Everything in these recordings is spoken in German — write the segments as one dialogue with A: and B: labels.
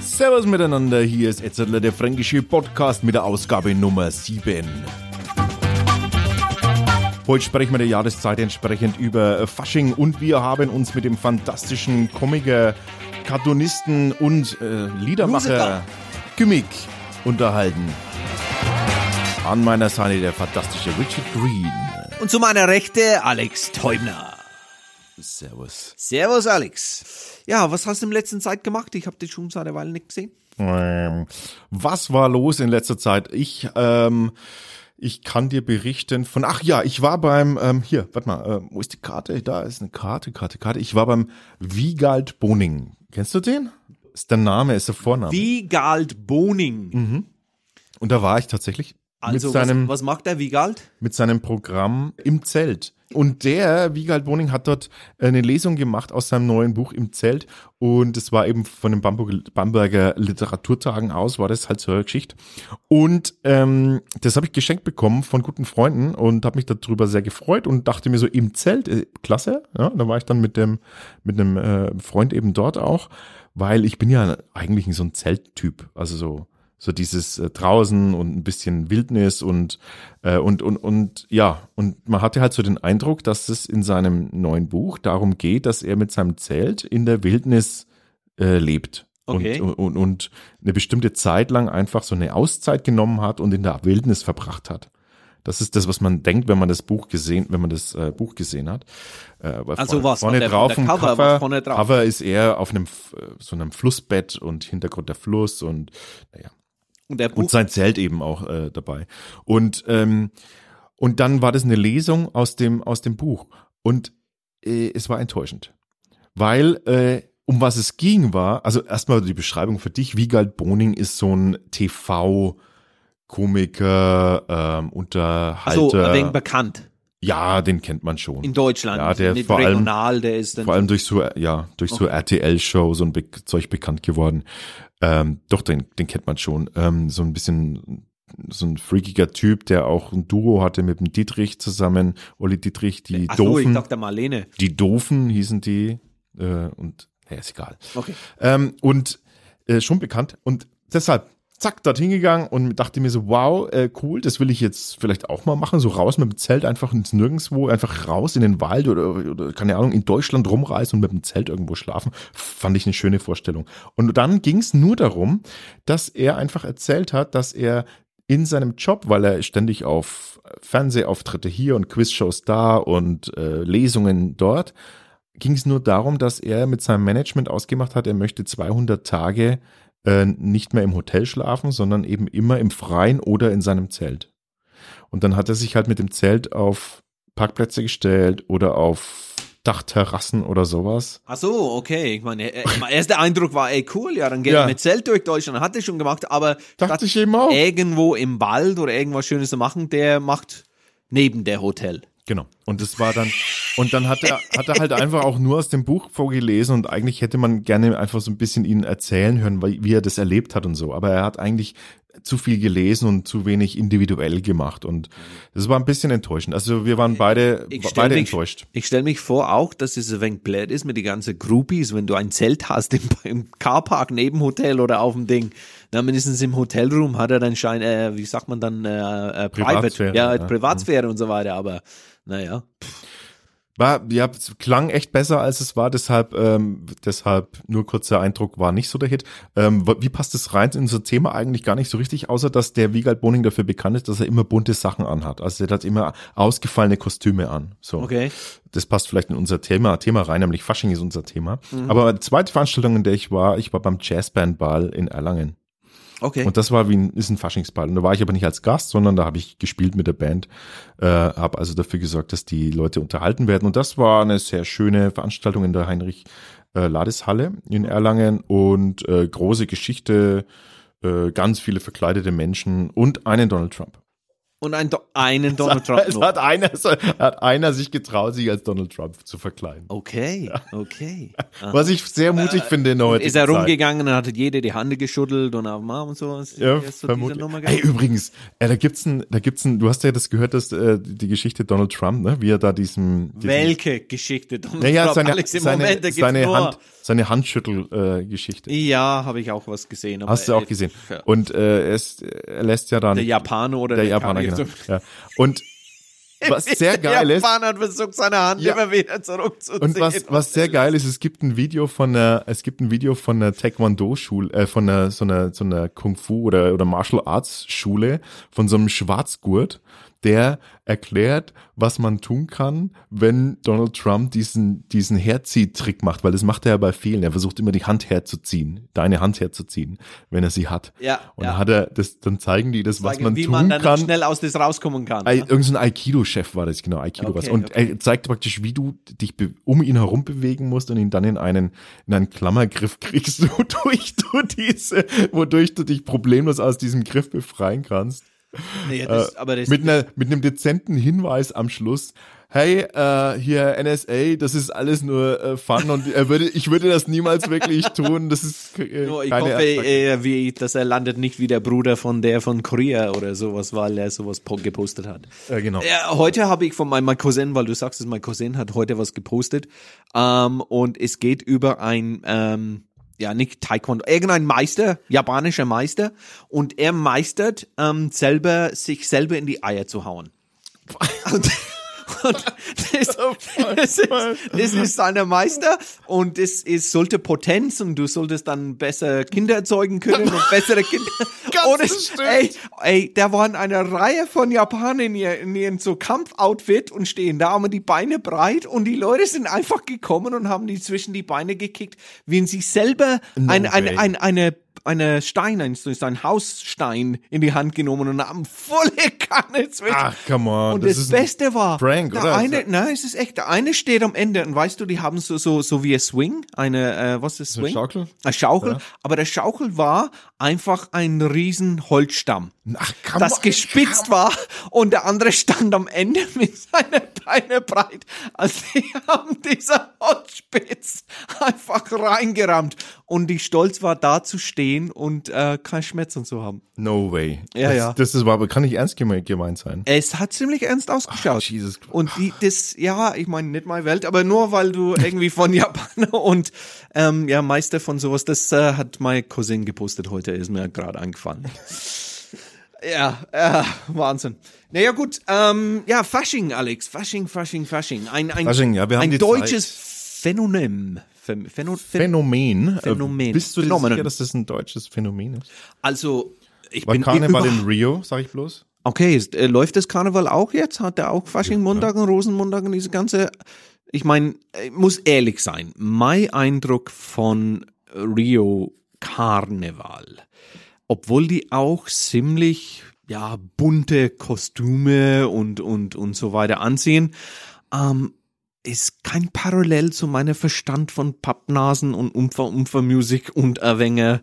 A: Servus miteinander, hier ist Etzerler, der fränkische Podcast mit der Ausgabe Nummer 7. Heute sprechen wir der Jahreszeit entsprechend über Fasching und wir haben uns mit dem fantastischen Komiker, Cartoonisten und äh, Liedermacher Gimmick unterhalten. An meiner Seite der fantastische Richard Green.
B: Und zu meiner Rechte Alex Teubner.
A: Servus.
B: Servus, Alex. Ja, was hast du in letzter Zeit gemacht? Ich habe dich schon seit einer Weile nicht gesehen.
A: Ähm, was war los in letzter Zeit? Ich, ähm, ich kann dir berichten von, ach ja, ich war beim, ähm, hier, warte mal, äh, wo ist die Karte? Da ist eine Karte, Karte, Karte. Ich war beim Wiegald Boning. Kennst du den? Ist der Name, ist der Vorname.
B: Wiegald Boning.
A: Und da war ich tatsächlich
B: Also,
A: mit seinem,
B: was, was macht der Wiegald?
A: mit seinem Programm im Zelt. Und der, Wiegald Boning, hat dort eine Lesung gemacht aus seinem neuen Buch im Zelt. Und es war eben von den Bamberger, Bamberger Literaturtagen aus, war das halt so eine Geschichte. Und ähm, das habe ich geschenkt bekommen von guten Freunden und habe mich darüber sehr gefreut und dachte mir so, im Zelt, äh, klasse. Ja, da war ich dann mit dem mit einem äh, Freund eben dort auch, weil ich bin ja eigentlich so ein Zelttyp. Also so so dieses äh, draußen und ein bisschen Wildnis und äh, und und und ja und man hatte halt so den Eindruck, dass es in seinem neuen Buch darum geht, dass er mit seinem Zelt in der Wildnis äh, lebt.
B: Okay.
A: Und, und, und eine bestimmte Zeit lang einfach so eine Auszeit genommen hat und in der Wildnis verbracht hat. Das ist das, was man denkt, wenn man das Buch gesehen, wenn man das äh, Buch gesehen hat. Äh,
B: Also
A: vorne,
B: was,
A: vorne
B: von der-
A: drauf
B: der Cover,
A: Cover,
B: vorne drauf?
A: Cover ist eher auf einem äh, so einem Flussbett und Hintergrund der Fluss und naja
B: Und Buch.
A: und sein Zelt eben auch äh, dabei. Und ähm, und dann war das eine Lesung aus dem aus dem Buch und äh, es war enttäuschend, weil äh, um was es ging war, also erstmal die Beschreibung für dich, Wiegald Boning ist so ein TV Komiker, ähm, Unterhalter.
B: also, ein wenig bekannt.
A: Ja, den kennt man schon.
B: In Deutschland.
A: Ja, der vor allem-
B: regional, der ist dann.
A: Vor allem durch so, ja, durch so RTL-Shows und Be Zeug bekannt geworden. Ähm, doch, den, den kennt man schon. Ähm, so ein bisschen so ein freakiger Typ, der auch ein Duo hatte mit dem Dietrich zusammen. Olli Dietrich, die
B: Ach so, ich
A: Doofen.
B: dachte Marlene.
A: die Doofen hießen die. Äh, und, ja, ist egal.
B: Okay.
A: Ähm, und äh, schon bekannt. Und deshalb, zack, dort hingegangen und dachte mir so, wow, äh, cool, das will ich jetzt vielleicht auch mal machen. So raus mit dem Zelt, einfach ins Nirgendwo, einfach raus in den Wald oder, oder keine Ahnung, in Deutschland rumreisen und mit dem Zelt irgendwo schlafen. Fand ich eine schöne Vorstellung. Und dann ging es nur darum, dass er einfach erzählt hat, dass er in seinem Job, weil er ständig auf Fernsehauftritte hier und Quizshows da und äh, Lesungen dort, ging es nur darum, dass er mit seinem Management ausgemacht hat, er möchte 200 Tage äh, nicht mehr im Hotel schlafen, sondern eben immer im Freien oder in seinem Zelt. Und dann hat er sich halt mit dem Zelt auf Parkplätze gestellt oder auf Dachterrassen oder sowas.
B: Ach so, okay. Ich meine, mein erster Eindruck war, ey, cool, ja, dann geht
A: Ja.
B: er mit Zelt durch Deutschland. Hat er schon gemacht, aber
A: Dachte ich eben auch.
B: irgendwo im Wald oder irgendwas Schönes zu machen, der macht neben der Hotel.
A: Genau. Und das war dann, und dann hat er, hat er halt einfach auch nur aus dem Buch vorgelesen und eigentlich hätte man gerne einfach so ein bisschen ihn erzählen hören, wie er das erlebt hat und so. Aber er hat eigentlich zu viel gelesen und zu wenig individuell gemacht und das war ein bisschen enttäuschend. Also wir waren beide, beide
B: mich-
A: enttäuscht.
B: Ich stelle mich vor auch, dass es ein wenig blöd ist mit die ganzen Groupies, wenn du ein Zelt hast im, im Carpark neben Hotel oder auf dem Ding. Na, mindestens im Hotelroom hat er dann Schein, äh, wie sagt man dann, äh, äh, Private,
A: Privatsphäre,
B: ja,
A: ja.
B: Privatsphäre und so weiter, aber naja.
A: War, ja, es klang echt besser als es war, deshalb, ähm, deshalb nur kurzer Eindruck war nicht so der Hit. Ähm, wie passt das rein in unser Thema eigentlich gar nicht so richtig, außer dass der Wiegald Boning dafür bekannt ist, dass er immer bunte Sachen anhat. Also der hat immer ausgefallene Kostüme an. So.
B: Okay.
A: Das passt vielleicht in unser Thema, Thema rein, nämlich Fasching ist unser Thema. Aber die zweite Veranstaltung, in der ich war, ich war beim Jazzbandball in Erlangen.
B: Okay.
A: Und das war wie ein, ist ein Faschingsball. Und da war ich aber nicht als Gast, sondern da habe ich gespielt mit der Band, äh, habe also dafür gesorgt, dass die Leute unterhalten werden. Und das war eine sehr schöne Veranstaltung in der Heinrich äh, Ladeshalle in Erlangen und äh, große Geschichte, äh, ganz viele verkleidete Menschen und einen Donald Trump.
B: Und ein, Do einen Donald Trump
A: Es hat einer, es hat einer sich getraut, sich als Donald Trump zu verkleiden.
B: Okay, okay.
A: Was ich sehr mutig finde in der heutigen
B: Ist er
A: Zeit.
B: rumgegangen und hat jeder die Hand geschüttelt und auf Arm und so. Ist
A: Ja,
B: so
A: vermutlich.
B: Nummer
A: Ey,
B: gegangen?
A: übrigens, äh, da gibt's ein, da gibt's ein, du hast ja das gehört, dass äh, die Geschichte Donald Trump, ne, wie er da diesem, diesem
B: Welche Geschichte Donald
A: naja,
B: Trump?
A: seine,
B: Alex, im
A: seine,
B: Moment, da gibt's
A: seine
B: nur.
A: Hand, seine Handschüttel-Geschichte.
B: Ja, habe ich auch was gesehen. aber
A: Hast du auch
B: äh,
A: gesehen.
B: ja.
A: Und äh, er, ist, er lässt ja dann
B: Der Japaner oder
A: der
B: der,
A: Japaner,
B: Kanadier.
A: genau. Ja. Und was sehr geil
B: der
A: ist,
B: Japaner hat versucht, seine Hand
A: Ja.
B: immer wieder zurückzuziehen.
A: Und was, was sehr geil ist, es gibt ein Video von einer, es gibt ein Video von einer Taekwondo-Schule, äh, von einer, so einer, so einer Kung-Fu oder, oder Martial Arts Schule, von so einem Schwarzgurt, der erklärt, was man tun kann, wenn Donald Trump diesen, diesen Herziehtrick macht, weil das macht er ja bei vielen. Er versucht immer die Hand herzuziehen, deine Hand herzuziehen, wenn er sie hat.
B: Ja,
A: Und
B: ja.
A: dann hat er das, dann zeigen die das, was
B: Zeigen,
A: man
B: wie
A: tun
B: man dann
A: kann.
B: schnell aus das rauskommen kann. Ne?
A: Irgend so ein Aikido-Chef war das, genau, Aikido
B: Okay,
A: was. Und
B: okay.
A: er zeigt praktisch, wie du dich um ihn herum bewegen musst und ihn dann in einen, in einen Klammergriff kriegst, wodurch du diese, wodurch du dich problemlos aus diesem Griff befreien kannst.
B: Nee, das, aber das,
A: Mit einer, mit einem dezenten Hinweis am Schluss. Hey, äh, hier NSA, das ist alles nur äh, Fun und er würde, ich würde das niemals wirklich tun. Das ist äh,
B: nur, ich hoffe, äh, wie, dass er landet nicht wie der Bruder von der von Korea oder sowas, weil er sowas po- gepostet hat.
A: äh, genau.
B: Ja, heute habe ich von meinem mein Cousin, weil du sagst es, mein Cousin hat heute was gepostet. Ähm, und es geht über ein, ähm, ja, nicht Taekwondo, irgendein Meister, japanischer Meister. Und er meistert ähm, selber, sich selber in die Eier zu hauen. Und, das, das, ist, das ist seiner Meister und das ist, sollte Potenz und du solltest dann besser Kinder erzeugen können und bessere Kinder.
A: Ganz bestimmt.
B: ey, ey, da waren eine Reihe von Japanern in, in ihren so Kampfoutfit und stehen da, haben die Beine breit und die Leute sind einfach gekommen und haben die zwischen die Beine gekickt, wie sie selber ein, ein,
A: way.
B: ein, eine eine Stein, ein, ein Hausstein in die Hand genommen und haben volle Kanne zwischen.
A: Ach, come on.
B: Und
A: das
B: das, Beste war,
A: Prank,
B: der
A: oder?
B: eine, nein, es ist echt, der eine steht am Ende und weißt du, die haben so, so, so wie ein Swing, eine, äh, was ist
A: eine
B: Swing?
A: Schaukel?
B: Eine Schaukel,
A: Ja.
B: aber der Schaukel war einfach ein riesen Holzstamm,
A: Ach, come
B: das
A: on.
B: gespitzt war und der andere stand am Ende mit seinen Beinen breit. Also die haben dieser Holzspitz einfach reingerammt und die Stolz war da zu stehen und äh, kein Schmerzen zu haben.
A: No way.
B: Ja,
A: das,
B: ja.
A: Das ist aber, kann nicht ernst geme- gemeint sein.
B: Es hat ziemlich ernst ausgeschaut.
A: Jesus Christ.
B: Und die, das, ja, ich meine, nicht meine Welt, aber nur weil du irgendwie von Japaner und ähm, ja, Meister von sowas, das äh, hat mein Cousin gepostet heute, ist mir gerade eingefallen. ja, äh, Wahnsinn. Naja, gut, ähm, ja, Fasching, Alex, Fasching, Fasching, Fasching. Ein, ein,
A: Fasching, ja, wir haben
B: ein deutsches Phänomen. Phän- Phäno, Phän-
A: Phänomen. Äh,
B: Phänomen.
A: Bist du dir sicher, dass das ein deutsches Phänomen ist?
B: Also, ich
A: War
B: bin
A: Karneval in Rio, sag ich bloß?
B: Okay, ist, äh, läuft das Karneval auch jetzt? Hat der auch Fasching, Montag und Rosenmontag und diese ganze. Ich meine, ich muss ehrlich sein. Mein Eindruck von Rio Karneval, obwohl die auch ziemlich ja bunte Kostüme und und und so weiter anziehen, ähm, ist kein Parallel zu meiner Verstand von Pappnasen und Umfer Umfer Musik und Erwänger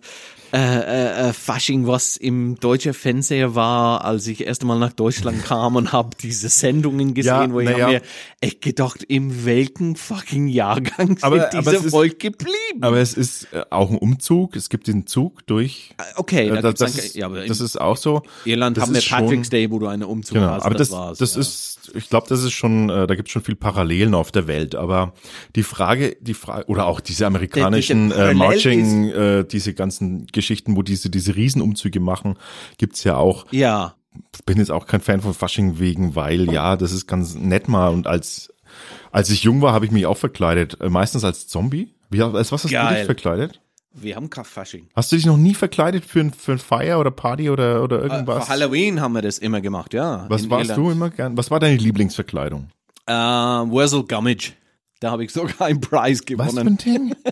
B: äh, äh, äh, Fasching, was im deutschen Fernseher war, als ich erst einmal nach Deutschland kam und habe diese Sendungen gesehen,
A: Ja,
B: wo ich
A: ja.
B: mir echt gedacht, im welchen fucking Jahrgang
A: Aber-
B: sind
A: aber
B: diese
A: es ist-
B: Volk geblieben?
A: Aber es ist äh, auch ein Umzug. Es gibt den Zug durch.
B: okay,
A: Äh,
B: da
A: das, das,
B: dann-
A: ist,
B: ja, aber
A: das ist auch so.
B: Irland
A: das
B: haben wir
A: ist schon-
B: Patrick's Day, wo du einen Umzug
A: Genau,
B: hast.
A: aber das,
B: war's,
A: das
B: ja.
A: ist, ich glaube, das ist schon, äh, da gibt es schon viel Parallelen auf der Welt. Aber die Frage, die Frage, oder auch diese amerikanischen äh, Marching, äh, diese ganzen Geschichten, wo diese diese Riesenumzüge machen, gibt's ja auch.
B: ja,
A: bin jetzt auch kein Fan von Fasching wegen, weil ja, das ist ganz nett mal und als als ich jung war, habe ich mich auch verkleidet, äh, meistens als Zombie. Wie, als was hast du
B: Geil.
A: dich verkleidet?
B: wir haben kein Fasching.
A: Hast du dich noch nie verkleidet für ein, für ein Feier oder Party oder oder
B: Äh,
A: irgendwas?
B: Für Halloween haben wir das immer gemacht, ja.
A: was warst
B: Irland.
A: du immer gern? Was war deine Lieblingsverkleidung?
B: Äh, Wurzel Gummidge. Da habe ich sogar einen Preis
A: Was für
B: gewonnen.
A: ein Ding?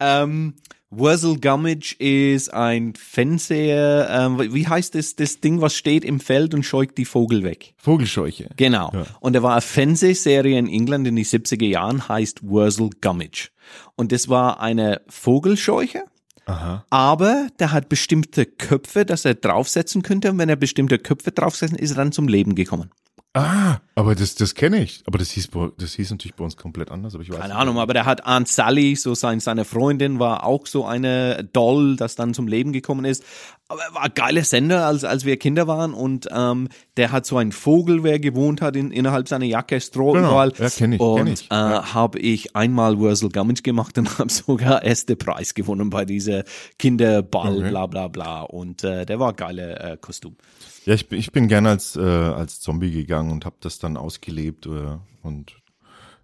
B: Ähm, Wurzel Gummidge ist ein Fernseher, ähm, wie heißt das, das Ding, was steht im Feld und scheucht die Vogel weg?
A: Vogelscheuche.
B: Genau.
A: Ja.
B: Und da war eine Fernsehserie in England in die 70er Jahren, heißt Wurzel Gummidge. Und das war eine Vogelscheuche,
A: Aha.
B: aber der hat bestimmte Köpfe, dass er draufsetzen könnte. Und wenn er bestimmte Köpfe draufsetzen, ist er dann zum Leben gekommen.
A: Ah, aber das, das kenne ich. Aber das hieß, das hieß natürlich bei uns komplett anders. Aber ich weiß
B: Keine
A: nicht.
B: Ahnung, aber der hat Aunt Sally, so sein, seine Freundin war auch so eine Doll, das dann zum Leben gekommen ist. Aber er war ein geiler Sender, als, als wir Kinder waren und ähm, der hat so einen Vogel, wer gewohnt hat in, innerhalb seiner Jacke, Stroh
A: Genau.
B: überall.
A: Ja, kenn ich,
B: Und
A: kenn ich.
B: äh,
A: Ja.
B: habe ich einmal Wurzel Gummidge gemacht und habe sogar erste Preis gewonnen bei dieser Kinderball,
A: Okay.
B: bla bla bla. Und äh, der war ein geiler äh, Kostüm.
A: Ja, ich, bin- ich bin gerne als, äh, als Zombie gegangen und habe das dann ausgelebt. Äh, und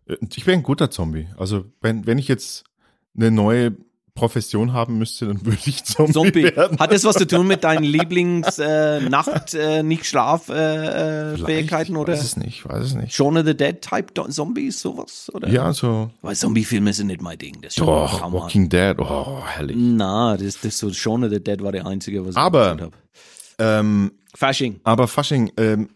A: äh, ich wäre ein guter Zombie. Also wenn, wenn ich jetzt eine neue Profession haben müsste, dann würde ich Zombie,
B: Zombie.
A: werden.
B: Hat das was zu tun mit deinen Lieblings äh, äh, äh, äh, oder
A: weiß es nicht, ich weiß es nicht.
B: Shaun of the Dead Type Do- Zombies sowas oder?
A: Ja, so,
B: Weil Zombie-Filme sind nicht mein Ding. Das ist
A: doch. Walking Dead, oh, herrlich.
B: Na, das, das so Shaun of the Dead war der einzige, was
A: Aber-
B: ich geschaut habe.
A: Ähm,
B: Fasching.
A: aber Fasching, ähm,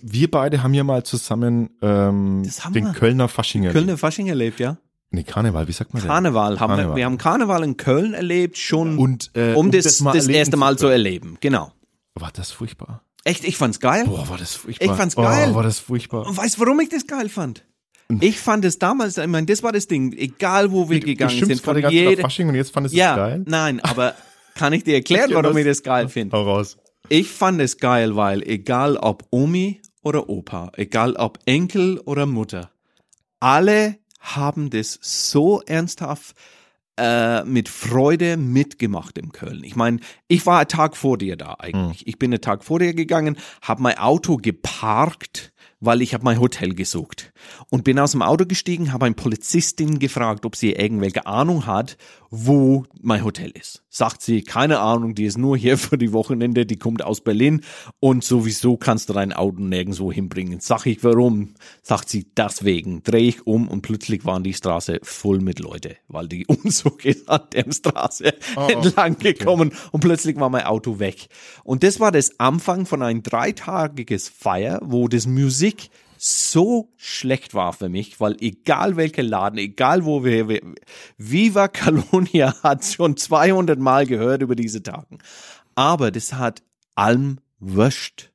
A: wir beide haben ja mal zusammen ähm,
B: Das haben
A: den
B: wir.
A: Kölner Fasching erlebt.
B: Kölner Fasching erlebt, ja?
A: Nee, Karneval, wie sagt man?
B: Karneval haben wir.
A: Karneval.
B: Wir haben Karneval in Köln erlebt, schon
A: Und, äh,
B: um das, das,
A: erleben
B: erste Mal zu erleben. Genau.
A: War das furchtbar?
B: Echt, ich fand's geil.
A: Boah, war das furchtbar.
B: Ich fand's geil.
A: Oh, war das furchtbar.
B: Und weißt du, warum ich das geil fand? Ich fand es damals, ich meine, das war das Ding, egal wo wir gegangen
A: du
B: sind, von jeder,
A: Fasching und jetzt fandest du
B: ja,
A: es geil?
B: nein, aber kann ich dir erklären, warum
A: das-
B: ich das geil finde?
A: Hau raus.
B: Ich fand es geil, weil egal ob Omi oder Opa, egal ob Enkel oder Mutter, alle haben das so ernsthaft äh, mit Freude mitgemacht in Köln. Ich meine, ich war einen Tag vor dir da eigentlich. Ich bin einen Tag vor dir gegangen, habe mein Auto geparkt, weil ich habe mein Hotel gesucht und bin aus dem Auto gestiegen, habe eine Polizistin gefragt, ob sie irgendwelche Ahnung hat, wo mein Hotel ist. Sagt sie, keine Ahnung, die ist nur hier für die Wochenende, die kommt aus Berlin und sowieso kannst du dein Auto nirgendwo hinbringen. Sag ich, warum? Sagt sie, deswegen. Dreh ich um und plötzlich waren die Straße voll mit Leute, weil die Umzug ist an der Straße entlang gekommen und plötzlich war mein Auto weg. Und das war das Anfang von ein dreitagiges Feier, wo das Musik so schlecht war für mich, weil egal welcher Laden, egal wo wir, wir Viva Calonia hat schon 200 Mal gehört über diese Tagen. Aber das hat allem wurscht.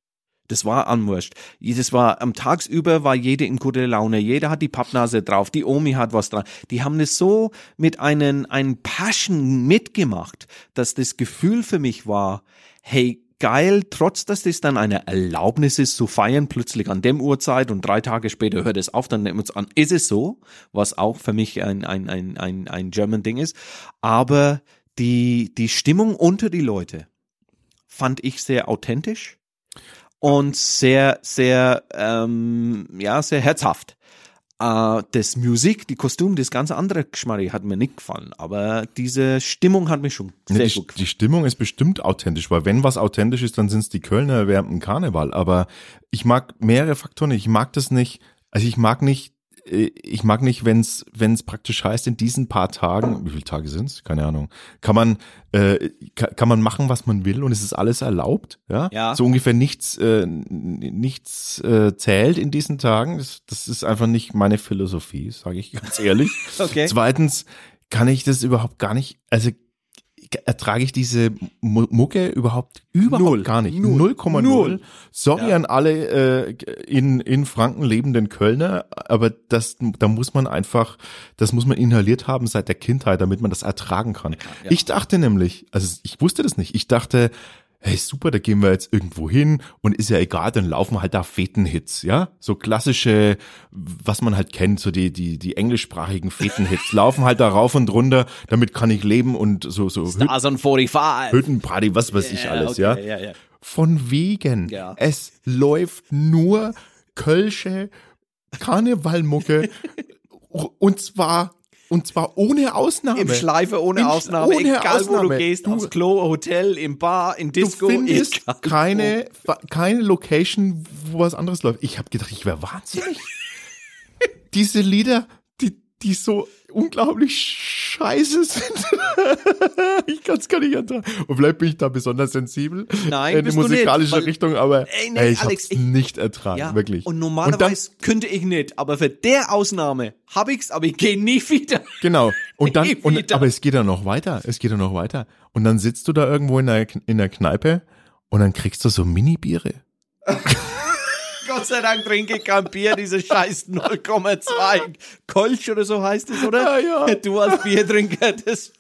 B: Das war anwurscht. Das war am Tagsüber war jeder in guter Laune. Jeder hat die Pappnase drauf. Die Omi hat was dran. Die haben das so mit einem, einem Passion mitgemacht, dass das Gefühl für mich war, hey, geil, trotz dass das dann eine Erlaubnis ist zu feiern, plötzlich an dem Uhrzeit und drei Tage später hört es auf, dann nehmen wir uns an, ist es so, was auch für mich ein, ein, ein, ein, ein German Ding ist. Aber die, die Stimmung unter die Leute fand ich sehr authentisch und sehr, sehr, ähm, ja, sehr herzhaft. Äh, das Musik, die Kostüm, das ganze andere Geschmack hat mir nicht gefallen, aber diese Stimmung hat mich schon
A: Nee,
B: sehr
A: die,
B: gut gefallen.
A: die Stimmung ist bestimmt authentisch, weil wenn was authentisch ist, dann sind es die Kölner während dem Karneval. Aber ich mag mehrere Faktoren. Ich mag das nicht, also ich mag nicht, ich mag nicht, wenn es wenn es praktisch heißt, in diesen paar Tagen, wie viele Tage sind's? Keine Ahnung, kann man äh, kann, kann man machen, was man will und es ist alles erlaubt, ja?
B: Ja.
A: So ungefähr nichts äh, nichts äh, zählt in diesen Tagen. Das, das ist einfach nicht meine Philosophie, sage ich ganz ehrlich.
B: Okay.
A: Zweitens kann ich das überhaupt gar nicht, also ertrage ich diese Mu- Mucke überhaupt überhaupt
B: Null.
A: gar nicht.
B: Null.
A: 0,0.
B: Null.
A: Sorry
B: Ja.
A: an alle äh, in, in Franken lebenden Kölner, aber das, da muss man einfach, das muss man inhaliert haben seit der Kindheit, damit man das ertragen kann.
B: Ja.
A: Ich dachte nämlich, also ich wusste das nicht, ich dachte, hey super, da gehen wir jetzt irgendwo hin und ist ja egal, dann laufen halt da Fetenhits, ja? So klassische, was man halt kennt, so die, die, die englischsprachigen Fetenhits, laufen halt da rauf und runter, damit kann ich leben und so, so Hüt
B: Stars on 45.
A: Hüttenparty, was weiß ich
B: Ja,
A: alles,
B: okay,
A: ja?
B: ja, ja.
A: Von wegen.
B: Ja.
A: Es läuft nur Kölsche Karnevalmucke und zwar und zwar ohne Ausnahme.
B: Im Schleife ohne
A: Im-
B: Ausnahme,
A: ohne
B: egal wo du
A: Ausnahme.
B: gehst,
A: Du-
B: aufs Klo, Hotel, im Bar, in
A: Du
B: Disco.
A: findest
B: egal
A: keine, keine Location, wo was anderes läuft. Ich habe gedacht, ich wäre wahnsinnig. Diese Lieder, die, die so unglaublich scheiße sind. ich kann es gar nicht ertragen. Und vielleicht bin ich da besonders sensibel
B: Nein,
A: in die
B: nicht,
A: musikalische
B: weil-
A: Richtung, aber
B: Ey, nee,
A: ey, ich
B: Alex,
A: hab's
B: ich-
A: nicht ertragen,
B: Ja,
A: wirklich.
B: Und normalerweise könnte ich nicht, aber für der Ausnahme habe ich's, aber ich gehe nie wieder.
A: Genau. Und dann, und, aber es geht ja noch weiter. Es geht ja noch weiter. Und dann sitzt du da irgendwo in der, in der Kneipe und dann kriegst du so Mini-Biere.
B: Gott sei Dank trinke ich kein Bier, diese scheiß 0,2 Kolsch oder so heißt es, oder?
A: Ja, ja.
B: Du als Biertrinker, das ist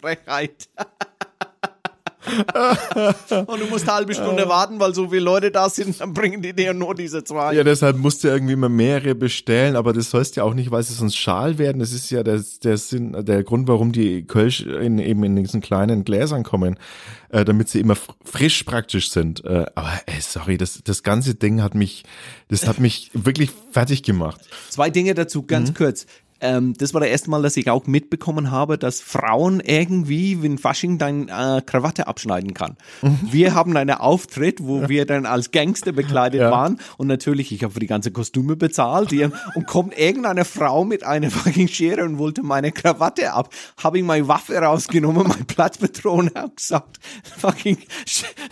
B: Frechheit. Und du musst eine halbe Stunde warten, weil so viele Leute da sind, dann bringen die dir nur diese zwei.
A: Ja, deshalb musst du irgendwie immer mehrere bestellen, aber das sollst ja auch nicht, weil sie sonst schal werden. Das ist ja der, der Sinn, der Grund, warum die Kölsch in, eben in diesen kleinen Gläsern kommen, äh, damit sie immer fr- frisch praktisch sind. Äh, aber ey, sorry, das, das ganze Ding hat mich, das hat mich wirklich fertig gemacht.
B: Zwei Dinge dazu, ganz
A: Mhm.
B: kurz. Ähm, das war das erste Mal, dass ich auch mitbekommen habe, dass Frauen irgendwie, wenn Fasching dein äh, Krawatte abschneiden kann.
A: Mhm.
B: Wir haben einen Auftritt, wo wir dann als Gangster bekleidet
A: Ja.
B: waren und natürlich, ich habe für die ganze Kostüme bezahlt die, und kommt irgendeine Frau mit einer fucking Schere und wollte meine Krawatte ab. Habe ich meine Waffe rausgenommen, mein Platzpatrone habe gesagt, fucking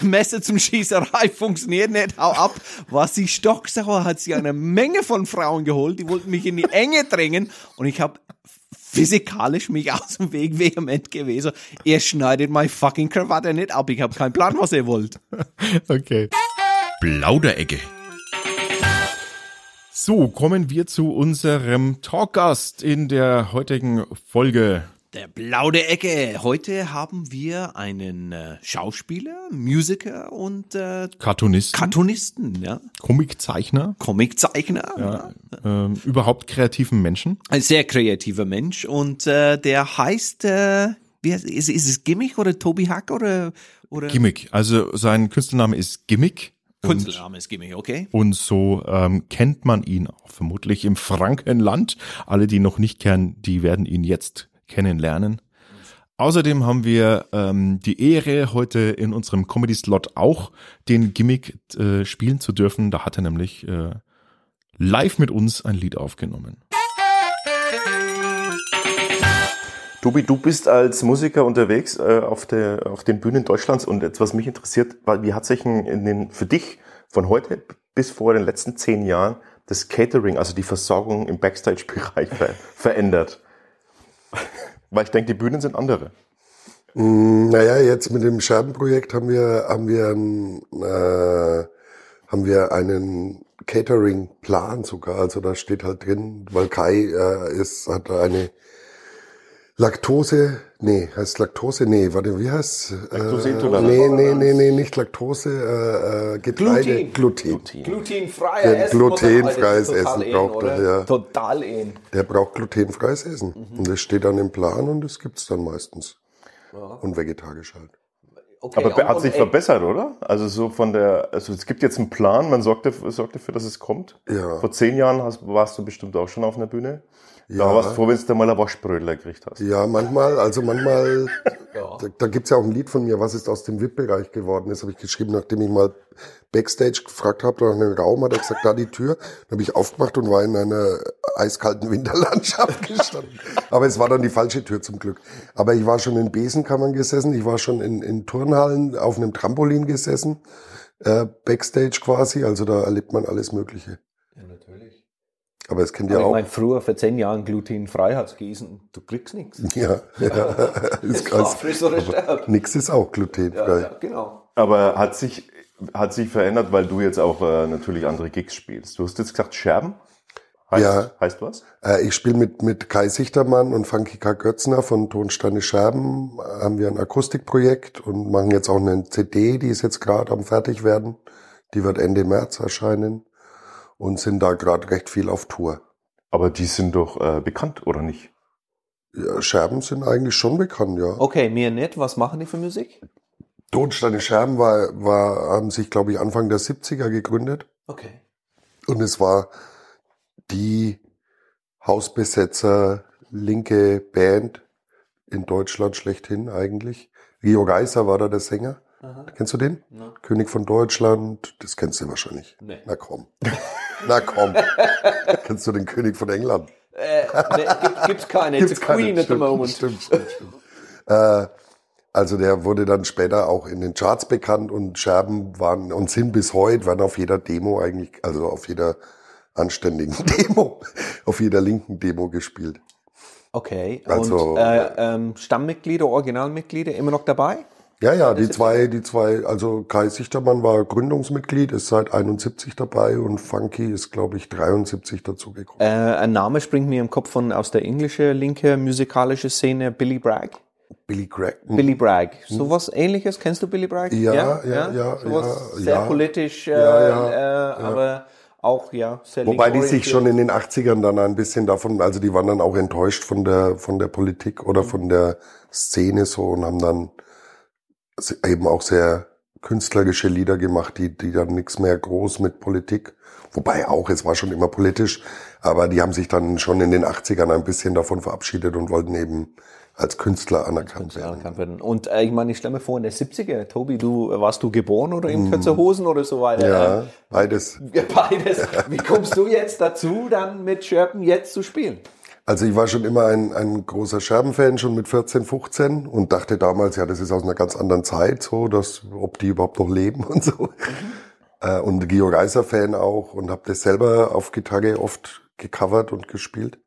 B: Messer zum Schießerei funktioniert nicht, hau ab. War sie stocksauer, hat sie eine Menge von Frauen geholt, die wollten mich in die Enge drängen und ich habe physikalisch mich aus dem Weg vehement gewesen. Ihr schneidet meine fucking Krawatte nicht ab. Ich habe keinen Plan, was ihr wollt.
A: Okay.
C: Plauderecke.
A: So, kommen wir zu unserem Talkgast in der heutigen Folge.
B: Der blaue Ecke. Heute haben wir einen äh, Schauspieler, Musiker und äh,
A: Cartoonisten,
B: Cartoonisten, ja,
A: Comiczeichner,
B: Comiczeichner.
A: ja, ähm, überhaupt kreativen Menschen.
B: Ein sehr kreativer Mensch und äh, der heißt, äh, wie heißt ist, ist es Gimmick oder Toby Hack oder oder
A: Gimmick. Also sein Künstlername ist Gimmick.
B: Künstlername ist Gimmick, okay?
A: und so ähm, kennt man ihn auch vermutlich im Frankenland. Alle, die noch nicht kennen, die werden ihn jetzt kennenlernen. Außerdem haben wir ähm, die Ehre, heute in unserem Comedy-Slot auch den Gimmick äh, spielen zu dürfen. Da hat er nämlich äh, live mit uns ein Lied aufgenommen.
D: Tobi, du bist als Musiker unterwegs äh, auf, der, auf den Bühnen Deutschlands und jetzt, was mich interessiert, wie hat sich in den, für dich von heute bis vor den letzten zehn Jahren das Catering, also die Versorgung im Backstage-Bereich ver verändert? Weil ich denke, die Bühnen sind andere.
E: Mm, Naja, jetzt mit dem Scherbenprojekt haben wir, haben wir, einen, äh, haben wir einen Catering-Plan sogar. Also da steht halt drin, weil Kai äh, ist, hat eine Laktose, nee, heißt Laktose, nee, warte, wie heißt
D: Laktoseintoleranz.
E: Nee, nee, nee, nee, nicht Laktose, äh, äh, Getreide, Gluten.
B: Glutenfreier
E: Ja, Essen glutenfreies Essen braucht er, ja.
B: Total in.
E: Der braucht glutenfreies Essen. Und das steht dann im Plan und das gibt's dann meistens. Und vegetarisch halt.
B: Okay,
D: Aber hat sich verbessert, oder? Also so von der, also es gibt jetzt einen Plan, man sorgt dafür, sorgt dafür dass es kommt.
E: Ja.
D: Vor zehn Jahren hast, warst du bestimmt auch schon auf einer Bühne. Da
E: Ja.
D: warst du froh, wenn du mal ein Waschbrötler gekriegt hast.
E: Ja, manchmal, also manchmal, da, da gibt's ja auch ein Lied von mir, was ist aus dem VIP-Bereich geworden ist, habe ich geschrieben, nachdem ich mal Backstage gefragt habe nach einem Raum, hat er gesagt, da die Tür. Dann habe ich aufgemacht und war in einer eiskalten Winterlandschaft gestanden. Aber es war dann die falsche Tür zum Glück. Aber ich war schon in Besenkammern gesessen, ich war schon in, in Turnhallen auf einem Trampolin gesessen, äh, Backstage quasi, also da erlebt man alles Mögliche.
B: Ja, natürlich.
E: Aber es kennt
B: Aber
E: ihr
B: ich
E: auch.
B: meine, früher vor zehn Jahren glutenfrei hat's gießen. Du kriegst nichts.
E: Ja, ja. ist krass.
B: friss oder sterb.
E: Nix ist auch glutenfrei.
B: genau.
D: Aber hat sich, hat sich verändert, weil du jetzt auch äh, natürlich andere Gigs spielst. Du hast jetzt gesagt Scherben. Heißt,
E: Ja.
D: Heißt was?
E: Äh, ich spiele mit, mit Kai Sichtermann und Funky K. Götzner von Tonsteine Scherben. Haben wir ein Akustikprojekt und machen jetzt auch eine CD, die ist jetzt gerade am Fertigwerden. Die wird Ende März erscheinen und sind da gerade recht viel auf Tour.
D: Aber die sind doch äh, bekannt, oder nicht?
E: Ja, Scherben sind eigentlich schon bekannt, ja.
B: Okay, mir nicht. Was machen die für Musik?
E: Tonsteine Scherben war, war, haben sich, glaube ich, Anfang der 70er gegründet.
B: Okay.
E: Und es war die Hausbesetzer linke Band in Deutschland schlechthin eigentlich. Rio Reiser war da der Sänger. Kennst du den?
B: Ja.
E: König von Deutschland, das kennst du wahrscheinlich.
B: Nee.
E: Na komm. Na komm. Kennst du den König von England?
B: Äh, nee, gibt, gibt's keine. It's
E: Gibt's
B: a queen
E: keine.
B: at the
E: Stimmt,
B: moment.
E: Stimmt, stimmt, stimmt. äh, also der wurde dann später auch in den Charts bekannt und Scherben waren und sind bis heute, werden auf jeder Demo eigentlich, also auf jeder anständigen Demo, auf jeder linken Demo gespielt.
B: Okay.
E: Also,
B: und äh, ähm, Stammmitglieder, Originalmitglieder immer noch dabei?
E: Ja, ja, die zwei, die zwei, also Kai Sichtermann war Gründungsmitglied, ist seit 71 dabei und Funky ist, glaube ich, 73 dazugekommen.
B: Äh, ein Name springt mir im Kopf von aus der englischen linke musikalische Szene, Billy Bragg.
E: Billy Craig.
B: Billy Bragg. Sowas ähnliches, kennst du Billy Bragg?
E: Ja, ja, ja,
B: Sowas
E: ja,
B: sehr
E: ja.
B: politisch, äh,
E: Ja, ja,
B: äh, aber auch, ja, sehr
E: Wobei die sich schon in den 80ern dann ein bisschen davon, also die waren dann auch enttäuscht von der, von der Politik oder von der Szene so und haben dann eben auch sehr künstlerische Lieder gemacht, die, die dann nichts mehr groß mit Politik, wobei auch, es war schon immer politisch, aber die haben sich dann schon in den 80ern ein bisschen davon verabschiedet und wollten eben als Künstler anerkannt werden.
B: kann werden. Und äh, ich meine, ich stelle mir vor, in der 70er, Tobi, du äh, warst du geboren oder in kürzer Hosen oder so weiter?
E: Mhm. Ja, beides.
B: Beides. Wie kommst du jetzt dazu, dann mit Scherpen jetzt zu spielen?
E: Also ich war schon immer ein, ein großer Scherben-Fan, schon mit 14, 15 und dachte damals, ja, das ist aus einer ganz anderen Zeit, so, dass, ob die überhaupt noch leben und so. Äh, und Georg Reiser-Fan auch und habe das selber auf Gitarre oft gecovert und gespielt.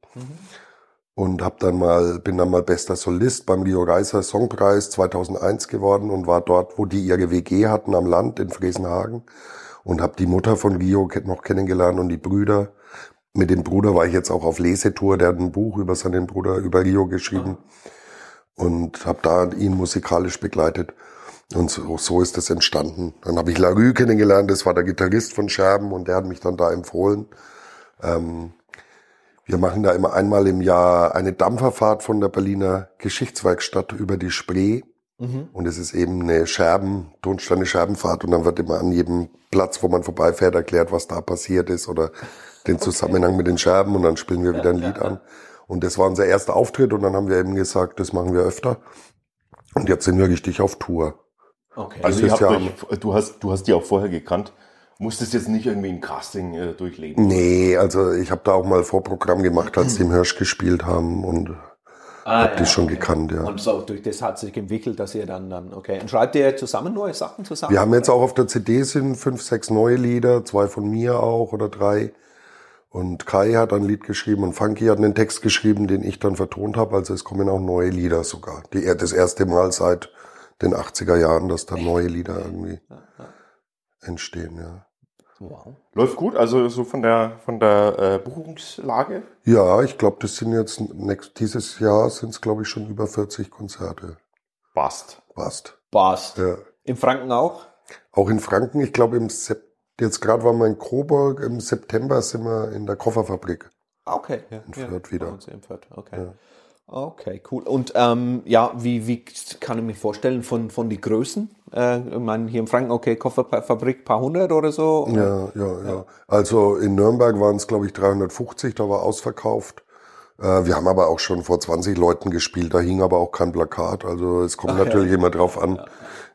E: Und hab dann mal, bin dann mal bester Solist beim Georg Reiser Songpreis 2001 geworden und war dort, wo die ihre WG hatten am Land in Fresenhagen und habe die Mutter von Georg noch kennengelernt und die Brüder. Mit dem Bruder war ich jetzt auch auf Lesetour, der hat ein Buch über seinen Bruder, über Rio geschrieben und habe da ihn musikalisch begleitet. Und so, so ist das entstanden. Dann habe ich Larue kennengelernt, das war der Gitarrist von Scherben und der hat mich dann da empfohlen. Ähm, wir machen da immer einmal im Jahr eine Dampferfahrt von der Berliner Geschichtswerkstatt über die Spree. Und es ist eben eine Scherben, Tonsteine Scherbenfahrt und dann wird immer an jedem Platz, wo man vorbeifährt, erklärt, was da passiert ist oder den Zusammenhang mit den Scherben und dann spielen wir wieder ein Lied an. Und das war unser erster Auftritt und dann haben wir eben gesagt, das machen wir öfter. Und jetzt sind wir richtig auf Tour.
B: Okay.
D: Also
E: Das
D: ihr habt
E: ja-
D: euch, du hast, du hast die auch vorher gekannt. Musstest jetzt nicht irgendwie ein Casting äh, durchleben.
E: Nee, also ich habe da auch mal Vorprogramm gemacht, als die im Hirsch gespielt haben und
B: ah,
E: hab die schon gekannt, ja.
B: Und so, durch das hat sich entwickelt, dass ihr dann, dann, okay. Und schreibt ihr zusammen neue Sachen zusammen?
E: Wir haben jetzt auch auf der CD sind fünf, sechs neue Lieder, zwei von mir auch oder drei. Und Kai hat ein Lied geschrieben und Funky hat einen Text geschrieben, den ich dann vertont habe. Also es kommen auch neue Lieder sogar. Die, das erste Mal seit den 80er Jahren, dass da neue Lieder irgendwie entstehen, ja.
B: Wow.
D: Läuft gut, also so von der von der äh, Buchungslage.
E: Ja, ich glaube, das sind jetzt nächst, dieses Jahr sind es, glaube ich, schon über 40 Konzerte.
D: Passt.
E: Passt.
B: Passt.
E: Ja.
B: In Franken auch?
E: Auch in Franken, ich glaube im Sep jetzt gerade waren wir in Coburg, im September sind wir in der Kofferfabrik.
B: Ah, Okay. Ja,
E: In Fürth wieder.
B: bei uns In Fürth. Okay. Okay, cool. Und ähm, ja, wie, wie kann ich mir vorstellen von, von die Größen? Äh, ich meine, hier in Franken, okay, Kofferfabrik, paar hundert oder so.
E: Ja, ja, ja. Also in Nürnberg waren es, glaube ich, 350, da war ausverkauft. Äh, wir haben aber auch schon vor 20 Leuten gespielt, da hing aber auch kein Plakat. Also es kommt natürlich immer drauf an,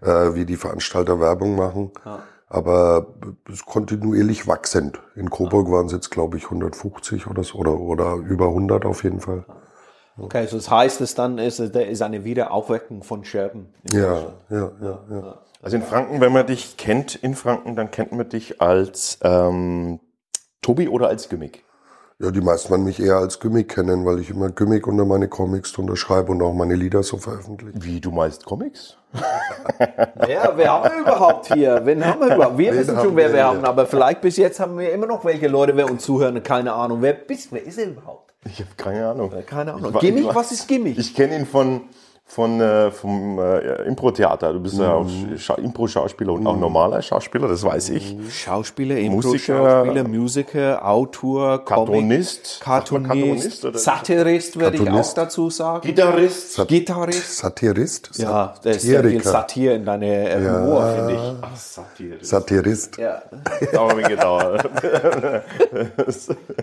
E: äh, wie die Veranstalter Werbung machen. Aber es ist kontinuierlich wachsend. In Coburg waren es jetzt, glaube ich, 150 oder so, oder, oder über 100 auf jeden Fall.
B: Okay, so das heißt, es dann ist, es ist eine Wiederaufweckung von Scherben.
E: Ja, ja, ja, ja.
D: Also in Franken, wenn man dich kennt in Franken, dann kennt man dich als ähm, Tobi oder als Gimmick.
E: Ja, die meisten werden mich eher als Gimmick kennen, weil ich immer Gimmick unter meine Comics drunter schreibe und auch meine Lieder so veröffentliche.
D: Wie du meinst Comics?
B: Ja, wer haben wir überhaupt hier? Wen haben wir überhaupt? Wir
E: Wen
B: wissen schon, wer
E: wir
B: wir haben, aber vielleicht bis jetzt haben wir immer noch welche Leute, wer uns zuhören, keine Ahnung. Wer bist wer ist er überhaupt?
D: Ich habe keine Ahnung.
B: Keine Ahnung.
D: Ich
B: Gimmick,
D: ich
B: was ist Gimmick?
D: Ich kenne ihn von von äh, vom äh, Impro-Theater. Du bist ja auch Scha Impro-Schauspieler und auch normaler Schauspieler, das weiß ich.
B: Schauspieler,
D: Musiker,
B: Schauspieler, Musiker, Autor,
D: Cartoonist.
B: Cartoonist,
D: Cartoonist oder-
B: Satirist würde ich auch dazu sagen.
D: Gitarrist.
B: Gitarrist.
E: Satirist?
B: Ja, da ist sehr viel. Satir in deine äh, Humor, finde ich.
D: Ach, Satirist.
E: Satirist.
B: Ja.
D: Dauert mir gedauert.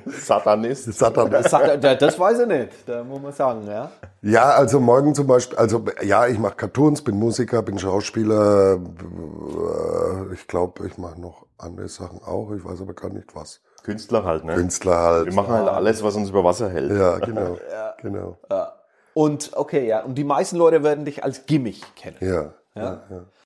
D: Satanist.
E: Satan.
B: Das, weiß er nicht, da muss man sagen, ja.
E: Ja, also morgen zum Beispiel, also ja, ich mache Cartoons, bin Musiker, bin Schauspieler. äh, Ich glaube, ich mache noch andere Sachen auch. Ich weiß aber gar nicht was.
A: Künstler halt, ne?
E: Künstler halt.
A: Wir machen halt alles, was uns über Wasser hält.
E: Ja, genau. Genau.
B: Und okay, ja. Und die meisten Leute werden dich als Gimmick kennen.
E: Ja. ja. ja.